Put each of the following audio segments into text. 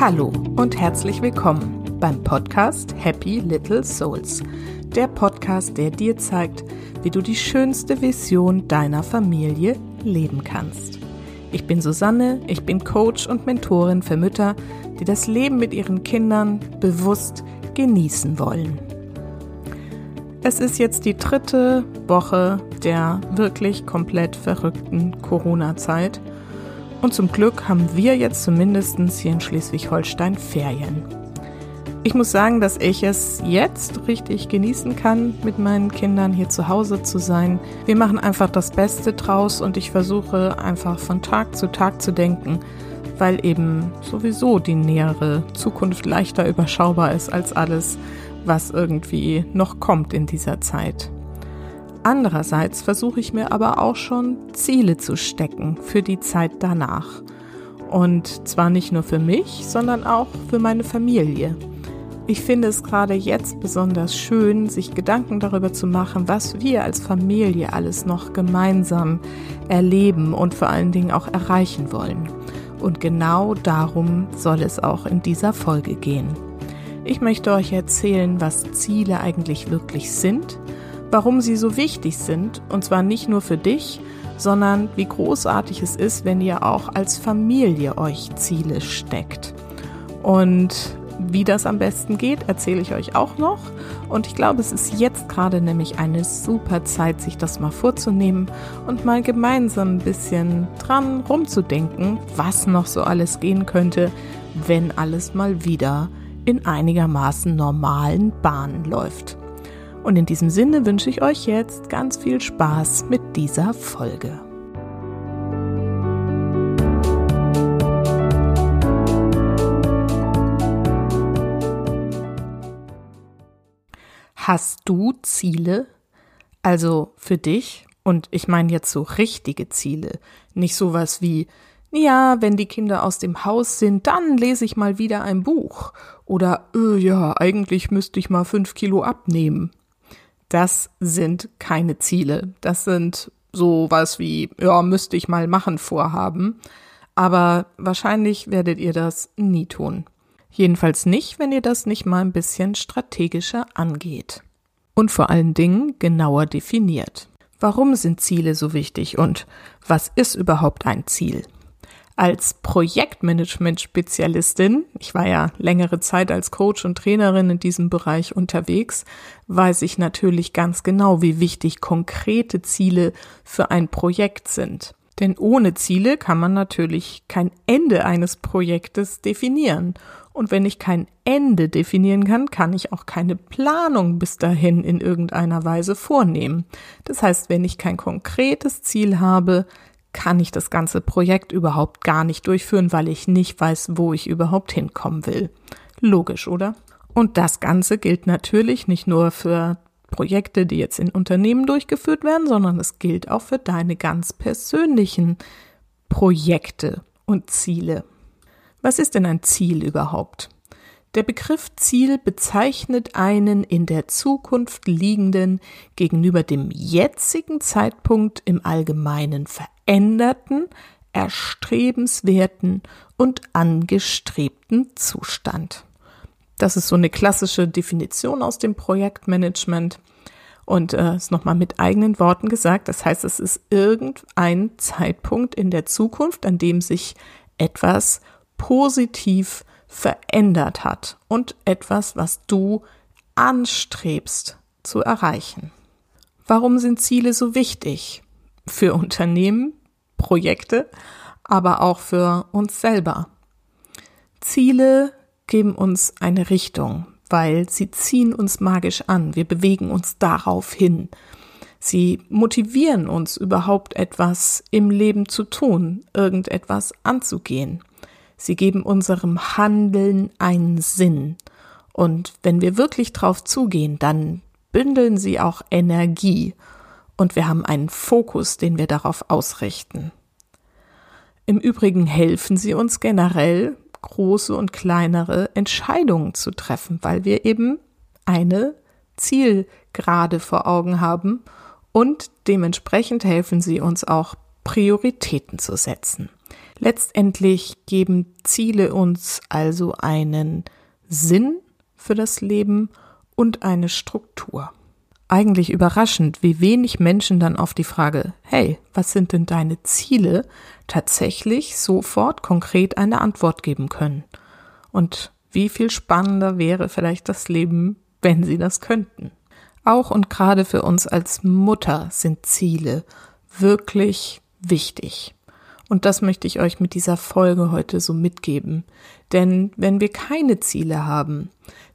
Hallo und herzlich willkommen beim Podcast Happy Little Souls. Der Podcast, der dir zeigt, wie du die schönste Vision deiner Familie leben kannst. Ich bin Susanne, ich bin Coach und Mentorin für Mütter, die das Leben mit ihren Kindern bewusst genießen wollen. Es ist jetzt die dritte Woche der wirklich komplett verrückten Corona-Zeit und zum Glück haben wir jetzt zumindest hier in Schleswig-Holstein Ferien. Ich muss sagen, dass ich es jetzt richtig genießen kann, mit meinen Kindern hier zu Hause zu sein. Wir machen einfach das Beste draus und ich versuche einfach von Tag zu Tag zu denken, weil eben sowieso die nähere Zukunft leichter überschaubar ist als alles, was irgendwie noch kommt in dieser Zeit. Andererseits versuche ich mir aber auch schon Ziele zu stecken für die Zeit danach. Und zwar nicht nur für mich, sondern auch für meine Familie. Ich finde es gerade jetzt besonders schön, sich Gedanken darüber zu machen, was wir als Familie alles noch gemeinsam erleben und vor allen Dingen auch erreichen wollen. Und genau darum soll es auch in dieser Folge gehen. Ich möchte euch erzählen, was Ziele eigentlich wirklich sind, warum sie so wichtig sind, und zwar nicht nur für dich, sondern wie großartig es ist, wenn ihr auch als Familie euch Ziele steckt. Und wie das am besten geht, erzähle ich euch auch noch. Und ich glaube, es ist jetzt gerade nämlich eine super Zeit, sich das mal vorzunehmen und mal gemeinsam ein bisschen dran rumzudenken, was noch so alles gehen könnte, wenn alles mal wieder in einigermaßen normalen Bahnen läuft. Und in diesem Sinne wünsche ich euch jetzt ganz viel Spaß mit dieser Folge. Hast du Ziele? Also für dich? Und ich meine jetzt so richtige Ziele. Nicht sowas wie, ja, wenn die Kinder aus dem Haus sind, dann lese ich mal wieder ein Buch. Oder, äh, ja, eigentlich müsste ich mal fünf Kilo abnehmen. Das sind keine Ziele. Das sind sowas wie, ja, müsste ich mal machen vorhaben. Aber wahrscheinlich werdet ihr das nie tun. Jedenfalls nicht, wenn ihr das nicht mal ein bisschen strategischer angeht. Und vor allen Dingen genauer definiert. Warum sind Ziele so wichtig und was ist überhaupt ein Ziel? Als Projektmanagement-Spezialistin, ich war ja längere Zeit als Coach und Trainerin in diesem Bereich unterwegs, weiß ich natürlich ganz genau, wie wichtig konkrete Ziele für ein Projekt sind. Denn ohne Ziele kann man natürlich kein Ende eines Projektes definieren. Und wenn ich kein Ende definieren kann, kann ich auch keine Planung bis dahin in irgendeiner Weise vornehmen. Das heißt, wenn ich kein konkretes Ziel habe, kann ich das ganze Projekt überhaupt gar nicht durchführen, weil ich nicht weiß, wo ich überhaupt hinkommen will. Logisch, oder? Und das Ganze gilt natürlich nicht nur für Projekte, die jetzt in Unternehmen durchgeführt werden, sondern es gilt auch für deine ganz persönlichen Projekte und Ziele. Was ist denn ein Ziel überhaupt? Der Begriff Ziel bezeichnet einen in der Zukunft liegenden, gegenüber dem jetzigen Zeitpunkt im Allgemeinen veränderten, erstrebenswerten und angestrebten Zustand. Das ist so eine klassische Definition aus dem Projektmanagement und äh, ist nochmal mit eigenen Worten gesagt. Das heißt, es ist irgendein Zeitpunkt in der Zukunft, an dem sich etwas positiv verändert hat und etwas, was du anstrebst zu erreichen. Warum sind Ziele so wichtig? Für Unternehmen, Projekte, aber auch für uns selber. Ziele geben uns eine Richtung, weil sie ziehen uns magisch an. Wir bewegen uns darauf hin. Sie motivieren uns überhaupt etwas im Leben zu tun, irgendetwas anzugehen. Sie geben unserem Handeln einen Sinn. Und wenn wir wirklich drauf zugehen, dann bündeln sie auch Energie und wir haben einen Fokus, den wir darauf ausrichten. Im Übrigen helfen sie uns generell, große und kleinere Entscheidungen zu treffen, weil wir eben eine Zielgerade vor Augen haben und dementsprechend helfen sie uns auch Prioritäten zu setzen. Letztendlich geben Ziele uns also einen Sinn für das Leben und eine Struktur. Eigentlich überraschend, wie wenig Menschen dann auf die Frage, hey, was sind denn deine Ziele, tatsächlich sofort konkret eine Antwort geben können. Und wie viel spannender wäre vielleicht das Leben, wenn sie das könnten. Auch und gerade für uns als Mutter sind Ziele wirklich wichtig. Und das möchte ich euch mit dieser Folge heute so mitgeben. Denn wenn wir keine Ziele haben,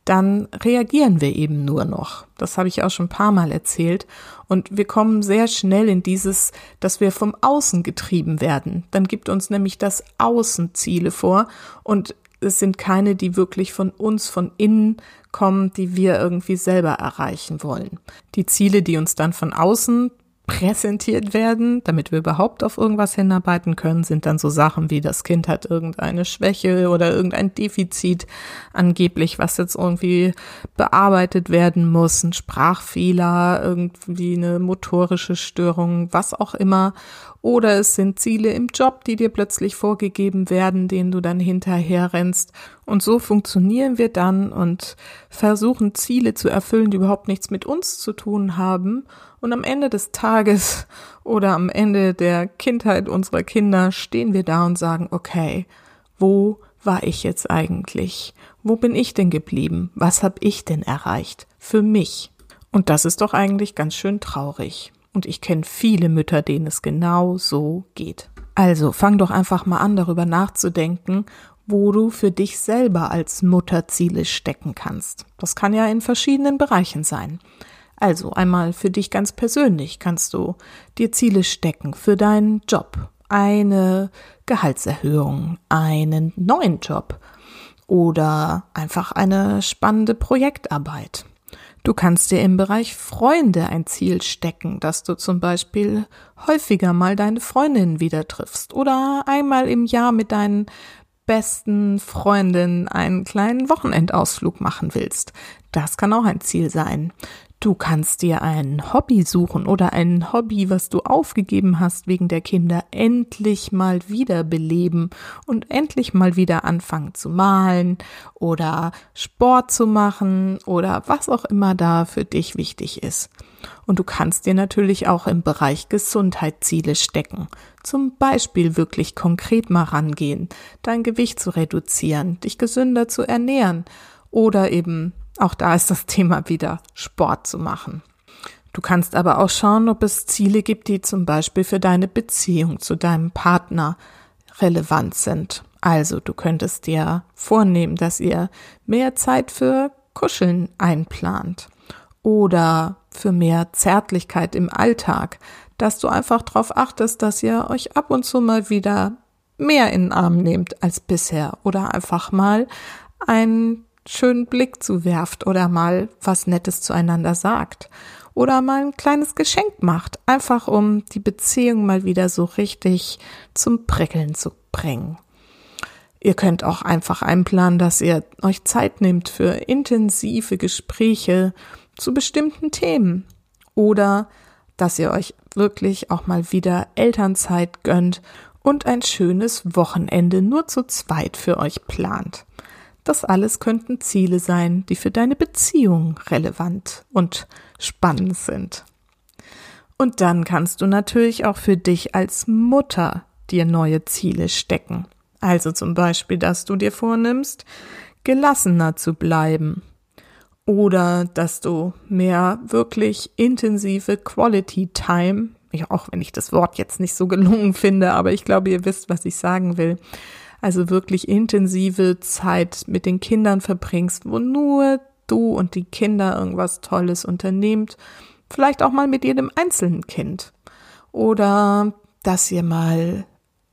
dann reagieren wir eben nur noch. Das habe ich auch schon ein paar Mal erzählt. Und wir kommen sehr schnell in dieses, dass wir vom Außen getrieben werden. Dann gibt uns nämlich das Außen Ziele vor und es sind keine, die wirklich von uns, von innen kommen, die wir irgendwie selber erreichen wollen. Die Ziele, die uns dann von außen präsentiert werden, damit wir überhaupt auf irgendwas hinarbeiten können, sind dann so Sachen wie das Kind hat irgendeine Schwäche oder irgendein Defizit angeblich, was jetzt irgendwie bearbeitet werden muss, ein Sprachfehler, irgendwie eine motorische Störung, was auch immer. Oder es sind Ziele im Job, die dir plötzlich vorgegeben werden, denen du dann hinterher rennst. Und so funktionieren wir dann und versuchen Ziele zu erfüllen, die überhaupt nichts mit uns zu tun haben und am Ende des Tages oder am Ende der Kindheit unserer Kinder stehen wir da und sagen, okay, wo war ich jetzt eigentlich? Wo bin ich denn geblieben? Was habe ich denn erreicht? Für mich. Und das ist doch eigentlich ganz schön traurig. Und ich kenne viele Mütter, denen es genau so geht. Also fang doch einfach mal an, darüber nachzudenken, wo du für dich selber als Mutter Ziele stecken kannst. Das kann ja in verschiedenen Bereichen sein. Also einmal für dich ganz persönlich kannst du dir Ziele stecken für deinen Job, eine Gehaltserhöhung, einen neuen Job oder einfach eine spannende Projektarbeit. Du kannst dir im Bereich Freunde ein Ziel stecken, dass du zum Beispiel häufiger mal deine Freundinnen wieder triffst oder einmal im Jahr mit deinen besten Freundinnen einen kleinen Wochenendausflug machen willst. Das kann auch ein Ziel sein. Du kannst dir ein Hobby suchen oder ein Hobby, was du aufgegeben hast wegen der Kinder, endlich mal wieder beleben und endlich mal wieder anfangen zu malen oder Sport zu machen oder was auch immer da für dich wichtig ist. Und du kannst dir natürlich auch im Bereich Gesundheit Ziele stecken. Zum Beispiel wirklich konkret mal rangehen, dein Gewicht zu reduzieren, dich gesünder zu ernähren oder eben auch da ist das Thema wieder Sport zu machen. Du kannst aber auch schauen, ob es Ziele gibt, die zum Beispiel für deine Beziehung zu deinem Partner relevant sind. Also du könntest dir vornehmen, dass ihr mehr Zeit für Kuscheln einplant oder für mehr Zärtlichkeit im Alltag, dass du einfach darauf achtest, dass ihr euch ab und zu mal wieder mehr in den Arm nehmt als bisher oder einfach mal ein schönen Blick zuwerft oder mal was Nettes zueinander sagt oder mal ein kleines Geschenk macht, einfach um die Beziehung mal wieder so richtig zum Prickeln zu bringen. Ihr könnt auch einfach einplanen, dass ihr euch Zeit nehmt für intensive Gespräche zu bestimmten Themen oder dass ihr euch wirklich auch mal wieder Elternzeit gönnt und ein schönes Wochenende nur zu zweit für euch plant. Das alles könnten Ziele sein, die für deine Beziehung relevant und spannend sind. Und dann kannst du natürlich auch für dich als Mutter dir neue Ziele stecken. Also zum Beispiel, dass du dir vornimmst, gelassener zu bleiben. Oder dass du mehr wirklich intensive Quality Time, auch wenn ich das Wort jetzt nicht so gelungen finde, aber ich glaube, ihr wisst, was ich sagen will, also wirklich intensive Zeit mit den Kindern verbringst, wo nur du und die Kinder irgendwas Tolles unternehmt, vielleicht auch mal mit jedem einzelnen Kind. Oder dass ihr mal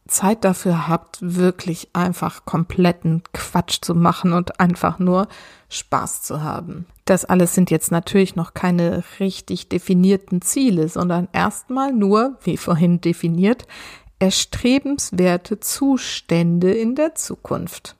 Zeit dafür habt, wirklich einfach kompletten Quatsch zu machen und einfach nur Spaß zu haben. Das alles sind jetzt natürlich noch keine richtig definierten Ziele, sondern erstmal nur, wie vorhin definiert, erstrebenswerte Zustände in der Zukunft.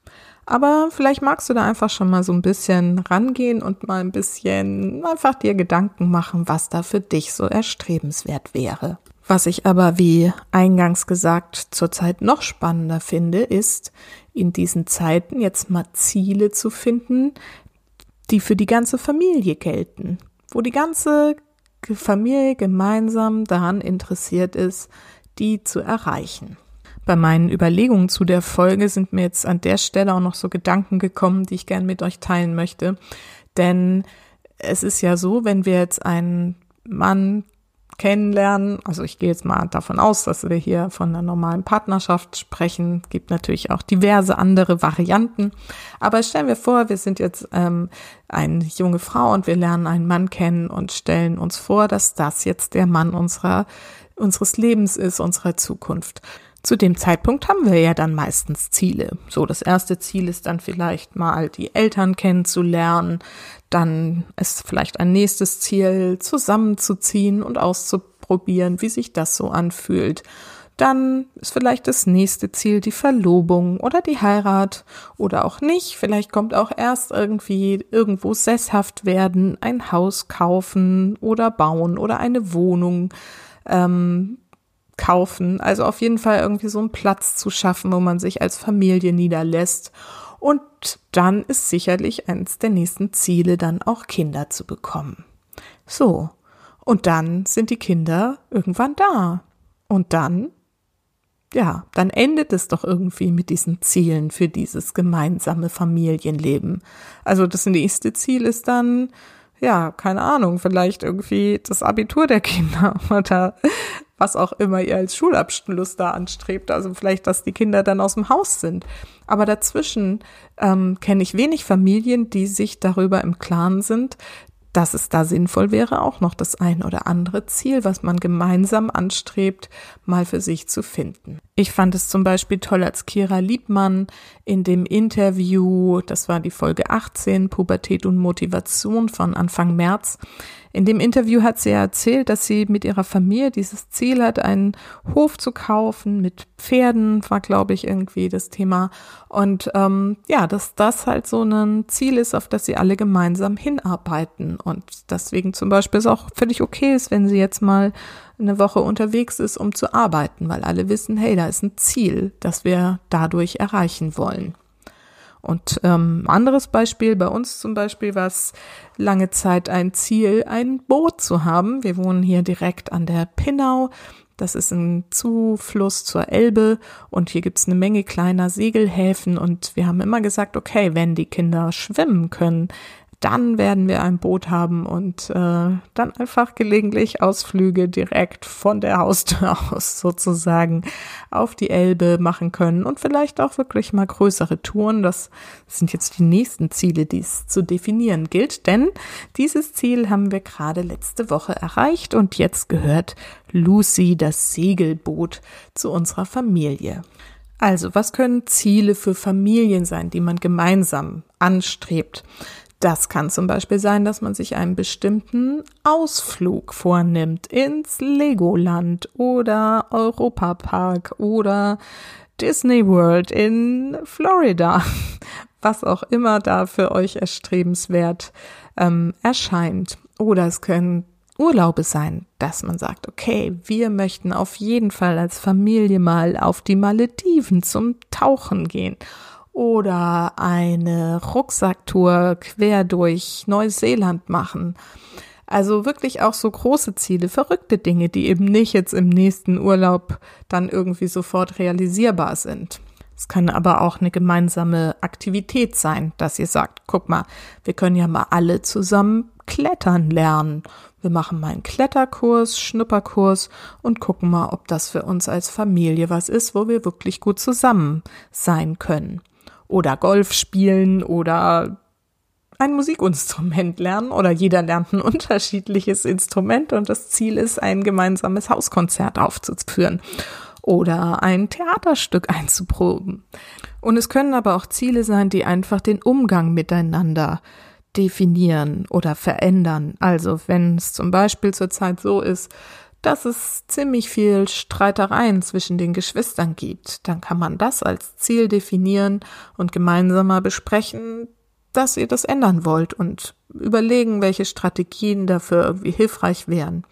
Aber vielleicht magst du da einfach schon mal so ein bisschen rangehen und mal ein bisschen einfach dir Gedanken machen, was da für dich so erstrebenswert wäre. Was ich aber, wie eingangs gesagt, zurzeit noch spannender finde, ist, in diesen Zeiten jetzt mal Ziele zu finden, die für die ganze Familie gelten, wo die ganze Familie gemeinsam daran interessiert ist, die zu erreichen. Bei meinen Überlegungen zu der Folge sind mir jetzt an der Stelle auch noch so Gedanken gekommen, die ich gern mit euch teilen möchte. Denn es ist ja so, wenn wir jetzt einen Mann kennenlernen, also ich gehe jetzt mal davon aus, dass wir hier von einer normalen Partnerschaft sprechen, gibt natürlich auch diverse andere Varianten, aber stellen wir vor, wir sind jetzt ähm, eine junge Frau und wir lernen einen Mann kennen und stellen uns vor, dass das jetzt der Mann unserer unseres Lebens ist, unserer Zukunft. Zu dem Zeitpunkt haben wir ja dann meistens Ziele. So, das erste Ziel ist dann vielleicht mal die Eltern kennenzulernen. Dann ist vielleicht ein nächstes Ziel, zusammenzuziehen und auszuprobieren, wie sich das so anfühlt. Dann ist vielleicht das nächste Ziel die Verlobung oder die Heirat oder auch nicht. Vielleicht kommt auch erst irgendwie irgendwo sesshaft werden, ein Haus kaufen oder bauen oder eine Wohnung ähm, kaufen. Also auf jeden Fall irgendwie so einen Platz zu schaffen, wo man sich als Familie niederlässt. Und dann ist sicherlich eines der nächsten Ziele, dann auch Kinder zu bekommen. So. Und dann sind die Kinder irgendwann da. Und dann, ja, dann endet es doch irgendwie mit diesen Zielen für dieses gemeinsame Familienleben. Also das nächste Ziel ist dann, ja, keine Ahnung, vielleicht irgendwie das Abitur der Kinder oder was auch immer ihr als Schulabschluss da anstrebt. Also vielleicht, dass die Kinder dann aus dem Haus sind. Aber dazwischen ähm, kenne ich wenig Familien, die sich darüber im Klaren sind, dass es da sinnvoll wäre, auch noch das ein oder andere Ziel, was man gemeinsam anstrebt, mal für sich zu finden. Ich fand es zum Beispiel toll, als Kira Liebmann in dem Interview, das war die Folge 18, Pubertät und Motivation von Anfang März, in dem Interview hat sie erzählt, dass sie mit ihrer Familie dieses Ziel hat, einen Hof zu kaufen mit Pferden, war glaube ich irgendwie das Thema. Und ähm, ja, dass das halt so ein Ziel ist, auf das sie alle gemeinsam hinarbeiten. Und deswegen zum Beispiel es auch völlig okay ist, wenn sie jetzt mal eine Woche unterwegs ist, um zu arbeiten, weil alle wissen, hey, da ist ein Ziel, das wir dadurch erreichen wollen. Und ähm, anderes Beispiel, bei uns zum Beispiel war es lange Zeit ein Ziel, ein Boot zu haben. Wir wohnen hier direkt an der Pinnau. Das ist ein Zufluss zur Elbe und hier gibt's eine Menge kleiner Segelhäfen und wir haben immer gesagt, okay, wenn die Kinder schwimmen können, dann werden wir ein Boot haben und äh, dann einfach gelegentlich Ausflüge direkt von der Haustür aus sozusagen auf die Elbe machen können und vielleicht auch wirklich mal größere Touren. Das sind jetzt die nächsten Ziele, die es zu definieren gilt, denn dieses Ziel haben wir gerade letzte Woche erreicht und jetzt gehört Lucy, das Segelboot, zu unserer Familie. Also, was können Ziele für Familien sein, die man gemeinsam anstrebt? Das kann zum Beispiel sein, dass man sich einen bestimmten Ausflug vornimmt ins Legoland oder Europapark oder Disney World in Florida, was auch immer da für euch erstrebenswert ähm, erscheint. Oder es können Urlaube sein, dass man sagt, okay, wir möchten auf jeden Fall als Familie mal auf die Malediven zum Tauchen gehen oder eine Rucksacktour quer durch Neuseeland machen. Also wirklich auch so große Ziele, verrückte Dinge, die eben nicht jetzt im nächsten Urlaub dann irgendwie sofort realisierbar sind. Es kann aber auch eine gemeinsame Aktivität sein, dass ihr sagt, guck mal, wir können ja mal alle zusammen klettern lernen. Wir machen mal einen Kletterkurs, Schnupperkurs und gucken mal, ob das für uns als Familie was ist, wo wir wirklich gut zusammen sein können oder Golf spielen oder ein Musikinstrument lernen oder jeder lernt ein unterschiedliches Instrument und das Ziel ist, ein gemeinsames Hauskonzert aufzuführen oder ein Theaterstück einzuproben. Und es können aber auch Ziele sein, die einfach den Umgang miteinander definieren oder verändern. Also wenn es zum Beispiel zurzeit so ist, dass es ziemlich viel Streitereien zwischen den Geschwistern gibt, dann kann man das als Ziel definieren und gemeinsam mal besprechen, dass ihr das ändern wollt und überlegen, welche Strategien dafür irgendwie hilfreich wären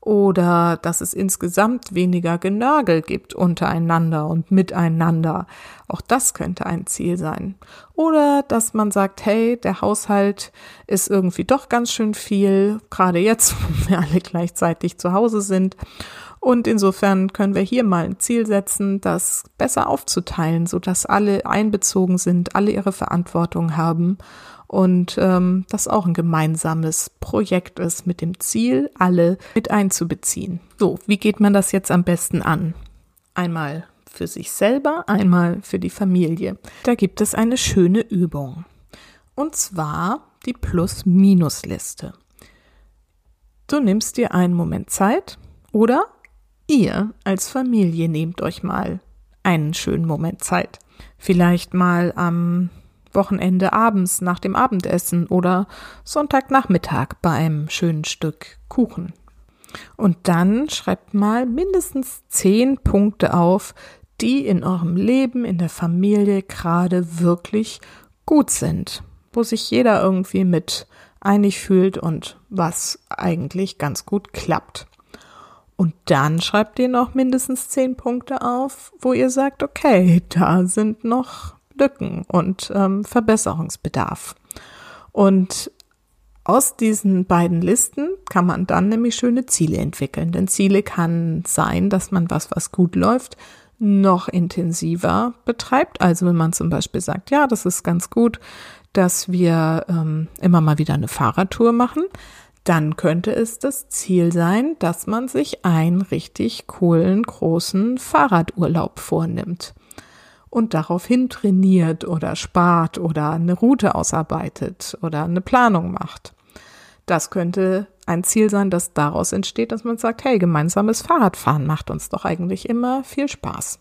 oder dass es insgesamt weniger Genörgel gibt untereinander und miteinander. Auch das könnte ein Ziel sein. Oder dass man sagt, hey, der Haushalt ist irgendwie doch ganz schön viel, gerade jetzt, wo wir alle gleichzeitig zu Hause sind. Und insofern können wir hier mal ein Ziel setzen, das besser aufzuteilen, so dass alle einbezogen sind, alle ihre Verantwortung haben und ähm, das auch ein gemeinsames Projekt ist mit dem Ziel, alle mit einzubeziehen. So, wie geht man das jetzt am besten an? Einmal für sich selber, einmal für die Familie. Da gibt es eine schöne Übung. Und zwar die Plus-Minus-Liste. Du nimmst dir einen Moment Zeit oder ihr als Familie nehmt euch mal einen schönen Moment Zeit. Vielleicht mal am Wochenende abends nach dem Abendessen oder Sonntagnachmittag bei einem schönen Stück Kuchen. Und dann schreibt mal mindestens zehn Punkte auf, die in eurem Leben, in der Familie gerade wirklich gut sind, wo sich jeder irgendwie mit einig fühlt und was eigentlich ganz gut klappt. Und dann schreibt ihr noch mindestens zehn Punkte auf, wo ihr sagt, okay, da sind noch Lücken und ähm, Verbesserungsbedarf. Und aus diesen beiden Listen kann man dann nämlich schöne Ziele entwickeln. Denn Ziele kann sein, dass man was, was gut läuft, noch intensiver betreibt. Also wenn man zum Beispiel sagt, ja, das ist ganz gut, dass wir ähm, immer mal wieder eine Fahrradtour machen, dann könnte es das Ziel sein, dass man sich einen richtig coolen, großen Fahrradurlaub vornimmt und daraufhin trainiert oder spart oder eine Route ausarbeitet oder eine Planung macht. Das könnte ein Ziel sein, das daraus entsteht, dass man sagt, hey, gemeinsames Fahrradfahren macht uns doch eigentlich immer viel Spaß.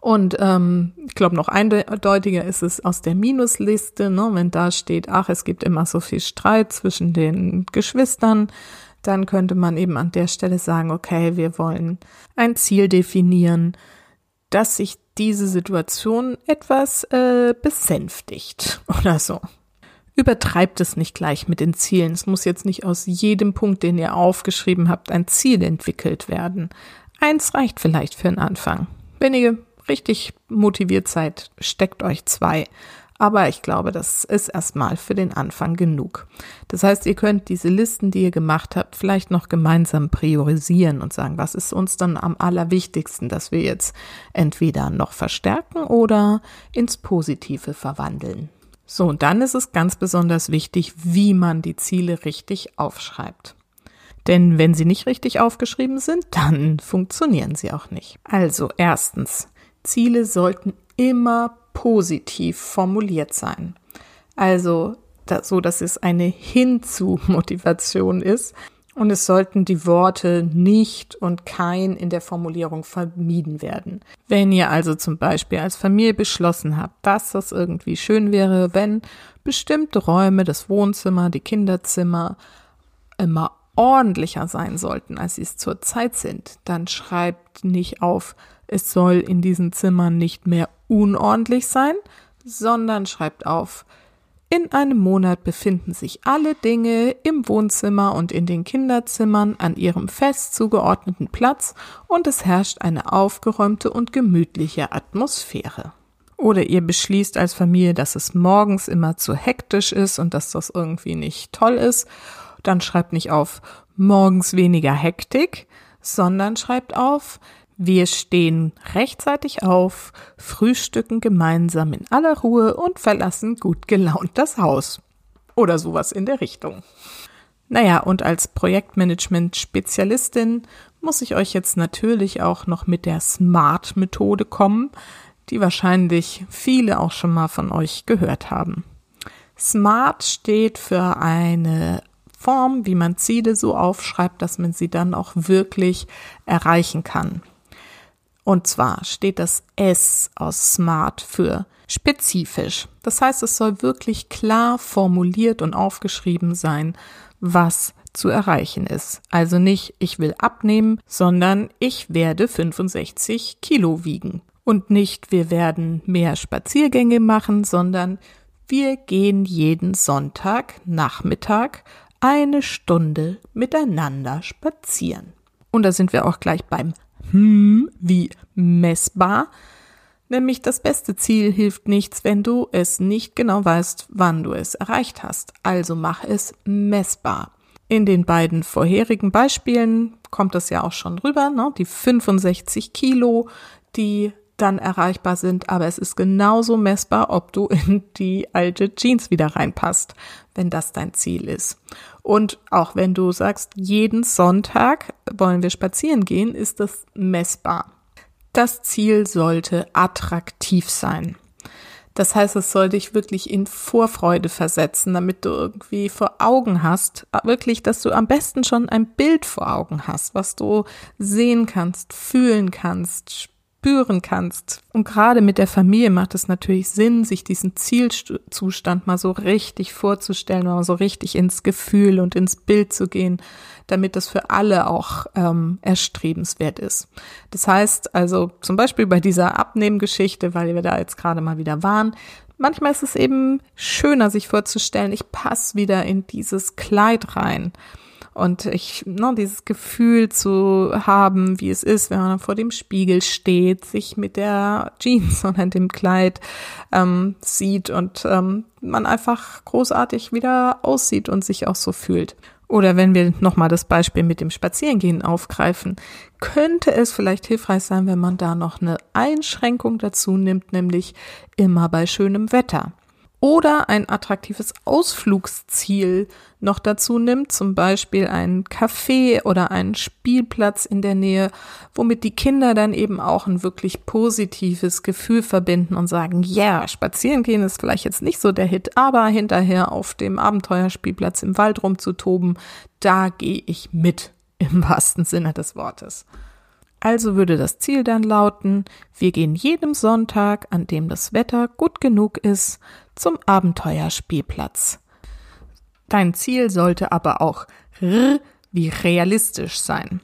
Und ähm, ich glaube, noch eindeutiger ist es aus der Minusliste, ne, wenn da steht, ach, es gibt immer so viel Streit zwischen den Geschwistern, dann könnte man eben an der Stelle sagen, okay, wir wollen ein Ziel definieren, dass sich diese Situation etwas äh, besänftigt oder so. Übertreibt es nicht gleich mit den Zielen. Es muss jetzt nicht aus jedem Punkt, den ihr aufgeschrieben habt, ein Ziel entwickelt werden. Eins reicht vielleicht für den Anfang. Wenn ihr richtig motiviert seid, steckt euch zwei. Aber ich glaube, das ist erstmal für den Anfang genug. Das heißt, ihr könnt diese Listen, die ihr gemacht habt, vielleicht noch gemeinsam priorisieren und sagen, was ist uns dann am allerwichtigsten, dass wir jetzt entweder noch verstärken oder ins Positive verwandeln. So, und dann ist es ganz besonders wichtig, wie man die Ziele richtig aufschreibt. Denn wenn sie nicht richtig aufgeschrieben sind, dann funktionieren sie auch nicht. Also erstens, Ziele sollten immer positiv formuliert sein. Also so, dass es eine Hinzu-Motivation ist. Und es sollten die Worte nicht und kein in der Formulierung vermieden werden. Wenn ihr also zum Beispiel als Familie beschlossen habt, dass das irgendwie schön wäre, wenn bestimmte Räume, das Wohnzimmer, die Kinderzimmer immer ordentlicher sein sollten, als sie es zurzeit sind, dann schreibt nicht auf, es soll in diesen Zimmern nicht mehr unordentlich sein, sondern schreibt auf, in einem Monat befinden sich alle Dinge im Wohnzimmer und in den Kinderzimmern an ihrem fest zugeordneten Platz und es herrscht eine aufgeräumte und gemütliche Atmosphäre. Oder ihr beschließt als Familie, dass es morgens immer zu hektisch ist und dass das irgendwie nicht toll ist, dann schreibt nicht auf morgens weniger Hektik, sondern schreibt auf, wir stehen rechtzeitig auf, frühstücken gemeinsam in aller Ruhe und verlassen gut gelaunt das Haus. Oder sowas in der Richtung. Naja, und als Projektmanagement-Spezialistin muss ich euch jetzt natürlich auch noch mit der SMART-Methode kommen, die wahrscheinlich viele auch schon mal von euch gehört haben. SMART steht für eine Form, wie man Ziele so aufschreibt, dass man sie dann auch wirklich erreichen kann. Und zwar steht das S aus Smart für spezifisch. Das heißt, es soll wirklich klar formuliert und aufgeschrieben sein, was zu erreichen ist. Also nicht, ich will abnehmen, sondern ich werde 65 Kilo wiegen. Und nicht, wir werden mehr Spaziergänge machen, sondern wir gehen jeden Sonntag Nachmittag eine Stunde miteinander spazieren. Und da sind wir auch gleich beim Hm wie messbar. Nämlich das beste Ziel hilft nichts, wenn du es nicht genau weißt, wann du es erreicht hast. Also mach es messbar. In den beiden vorherigen Beispielen kommt es ja auch schon rüber, ne? die 65 Kilo, die dann erreichbar sind, aber es ist genauso messbar, ob du in die alte Jeans wieder reinpasst, wenn das dein Ziel ist. Und auch wenn du sagst, jeden Sonntag wollen wir spazieren gehen, ist das messbar. Das Ziel sollte attraktiv sein. Das heißt, es soll dich wirklich in Vorfreude versetzen, damit du irgendwie vor Augen hast, wirklich, dass du am besten schon ein Bild vor Augen hast, was du sehen kannst, fühlen kannst, spüren kannst. Und gerade mit der Familie macht es natürlich Sinn, sich diesen Zielzustand mal so richtig vorzustellen, mal so richtig ins Gefühl und ins Bild zu gehen, damit das für alle auch ähm, erstrebenswert ist. Das heißt also zum Beispiel bei dieser Abnehmgeschichte, weil wir da jetzt gerade mal wieder waren, manchmal ist es eben schöner, sich vorzustellen, ich passe wieder in dieses Kleid rein. Und ich, ne, dieses Gefühl zu haben, wie es ist, wenn man vor dem Spiegel steht, sich mit der Jeans oder dem Kleid ähm, sieht und ähm, man einfach großartig wieder aussieht und sich auch so fühlt. Oder wenn wir nochmal das Beispiel mit dem Spazierengehen aufgreifen, könnte es vielleicht hilfreich sein, wenn man da noch eine Einschränkung dazu nimmt, nämlich immer bei schönem Wetter oder ein attraktives Ausflugsziel noch dazu nimmt, zum Beispiel ein Café oder einen Spielplatz in der Nähe, womit die Kinder dann eben auch ein wirklich positives Gefühl verbinden und sagen, ja, yeah, spazieren gehen ist vielleicht jetzt nicht so der Hit, aber hinterher auf dem Abenteuerspielplatz im Wald rumzutoben, da gehe ich mit im wahrsten Sinne des Wortes. Also würde das Ziel dann lauten, wir gehen jedem Sonntag, an dem das Wetter gut genug ist, zum Abenteuerspielplatz. Dein Ziel sollte aber auch r wie realistisch sein.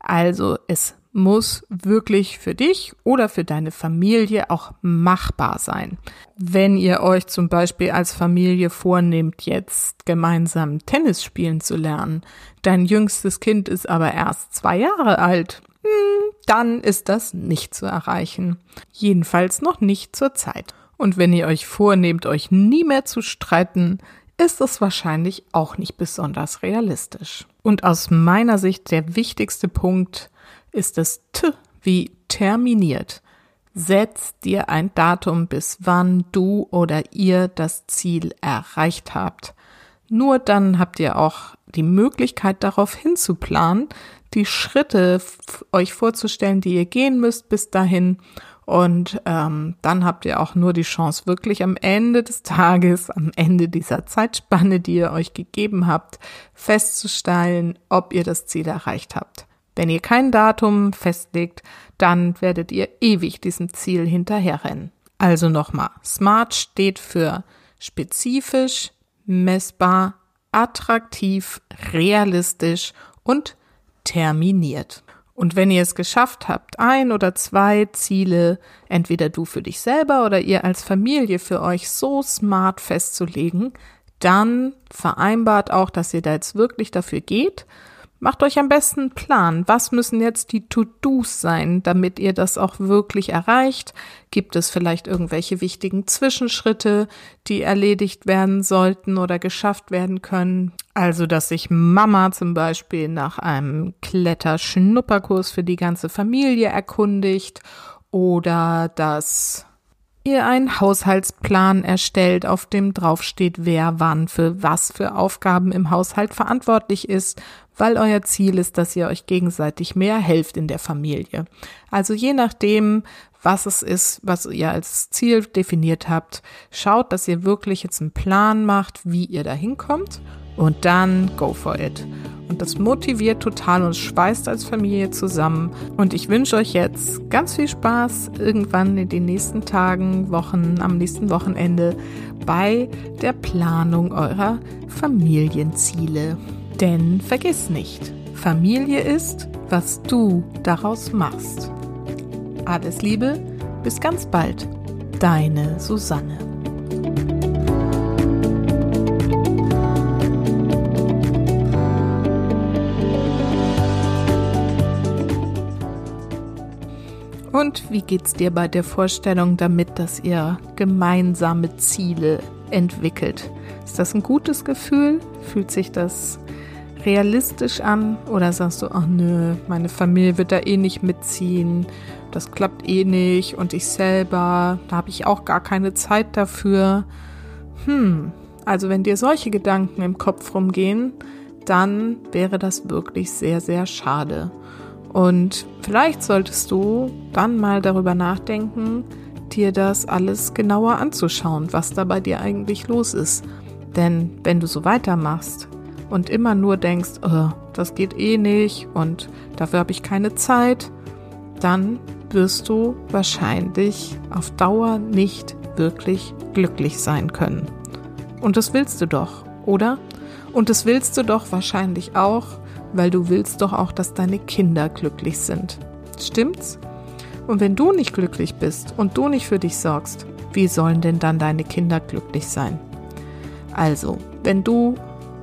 Also es muss wirklich für dich oder für deine Familie auch machbar sein. Wenn ihr euch zum Beispiel als Familie vornehmt, jetzt gemeinsam Tennis spielen zu lernen, dein jüngstes Kind ist aber erst zwei Jahre alt, hm, dann ist das nicht zu erreichen. Jedenfalls noch nicht zur Zeit. Und wenn ihr euch vornehmt, euch nie mehr zu streiten, ist es wahrscheinlich auch nicht besonders realistisch. Und aus meiner Sicht der wichtigste Punkt ist das T wie terminiert. Setz dir ein Datum, bis wann du oder ihr das Ziel erreicht habt. Nur dann habt ihr auch die Möglichkeit darauf hinzuplanen, die Schritte euch vorzustellen, die ihr gehen müsst bis dahin. Und ähm, dann habt ihr auch nur die Chance, wirklich am Ende des Tages, am Ende dieser Zeitspanne, die ihr euch gegeben habt, festzustellen, ob ihr das Ziel erreicht habt. Wenn ihr kein Datum festlegt, dann werdet ihr ewig diesem Ziel hinterherrennen. Also nochmal, SMART steht für spezifisch, messbar, attraktiv, realistisch und terminiert. Und wenn ihr es geschafft habt, ein oder zwei Ziele, entweder du für dich selber oder ihr als Familie für euch so smart festzulegen, dann vereinbart auch, dass ihr da jetzt wirklich dafür geht Macht euch am besten einen Plan. Was müssen jetzt die To-Dos sein, damit ihr das auch wirklich erreicht? Gibt es vielleicht irgendwelche wichtigen Zwischenschritte, die erledigt werden sollten oder geschafft werden können? Also, dass sich Mama zum Beispiel nach einem Kletterschnupperkurs für die ganze Familie erkundigt oder dass ihr einen Haushaltsplan erstellt, auf dem draufsteht, wer wann für was für Aufgaben im Haushalt verantwortlich ist, weil euer Ziel ist, dass ihr euch gegenseitig mehr helft in der Familie. Also je nachdem, was es ist, was ihr als Ziel definiert habt, schaut, dass ihr wirklich jetzt einen Plan macht, wie ihr da hinkommt und dann go for it. Und das motiviert total und schweißt als Familie zusammen. Und ich wünsche euch jetzt ganz viel Spaß irgendwann in den nächsten Tagen, Wochen, am nächsten Wochenende bei der Planung eurer Familienziele. Denn vergiss nicht, Familie ist, was du daraus machst. Alles Liebe, bis ganz bald, deine Susanne. Und wie geht's dir bei der Vorstellung damit, dass ihr gemeinsame Ziele entwickelt? Ist das ein gutes Gefühl? Fühlt sich das realistisch an? Oder sagst du, ach nö, meine Familie wird da eh nicht mitziehen, das klappt eh nicht und ich selber, da habe ich auch gar keine Zeit dafür. Hm, also wenn dir solche Gedanken im Kopf rumgehen, dann wäre das wirklich sehr, sehr schade. Und vielleicht solltest du dann mal darüber nachdenken, dir das alles genauer anzuschauen, was da bei dir eigentlich los ist. Denn wenn du so weitermachst und immer nur denkst, oh, das geht eh nicht und dafür habe ich keine Zeit, dann wirst du wahrscheinlich auf Dauer nicht wirklich glücklich sein können. Und das willst du doch, oder? Und das willst du doch wahrscheinlich auch, weil du willst doch auch, dass deine Kinder glücklich sind. Stimmt's? Und wenn du nicht glücklich bist und du nicht für dich sorgst, wie sollen denn dann deine Kinder glücklich sein? Also, wenn du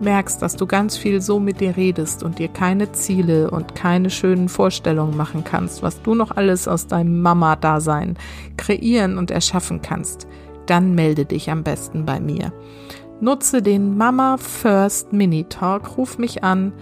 merkst, dass du ganz viel so mit dir redest und dir keine Ziele und keine schönen Vorstellungen machen kannst, was du noch alles aus deinem Mama-Dasein kreieren und erschaffen kannst, dann melde dich am besten bei mir. Nutze den Mama First Mini Talk, ruf mich an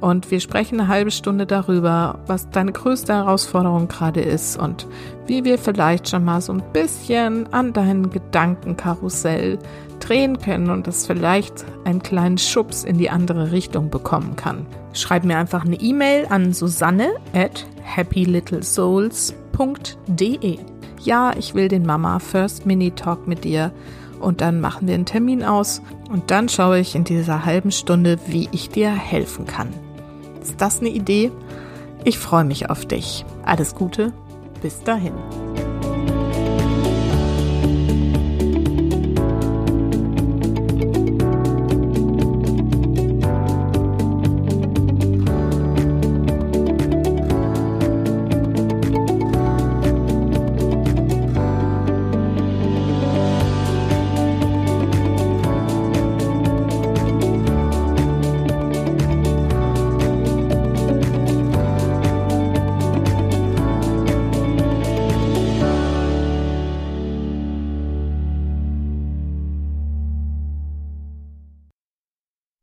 und wir sprechen eine halbe Stunde darüber, was deine größte Herausforderung gerade ist und wie wir vielleicht schon mal so ein bisschen an deinen Gedankenkarussell drehen können und das vielleicht einen kleinen Schubs in die andere Richtung bekommen kann. Schreib mir einfach eine E-Mail an susanne at happylittlesouls.de. Ja, ich will den Mama First Mini Talk mit dir und dann machen wir einen Termin aus und dann schaue ich in dieser halben Stunde, wie ich dir helfen kann. Ist das eine Idee? Ich freue mich auf dich. Alles Gute, bis dahin.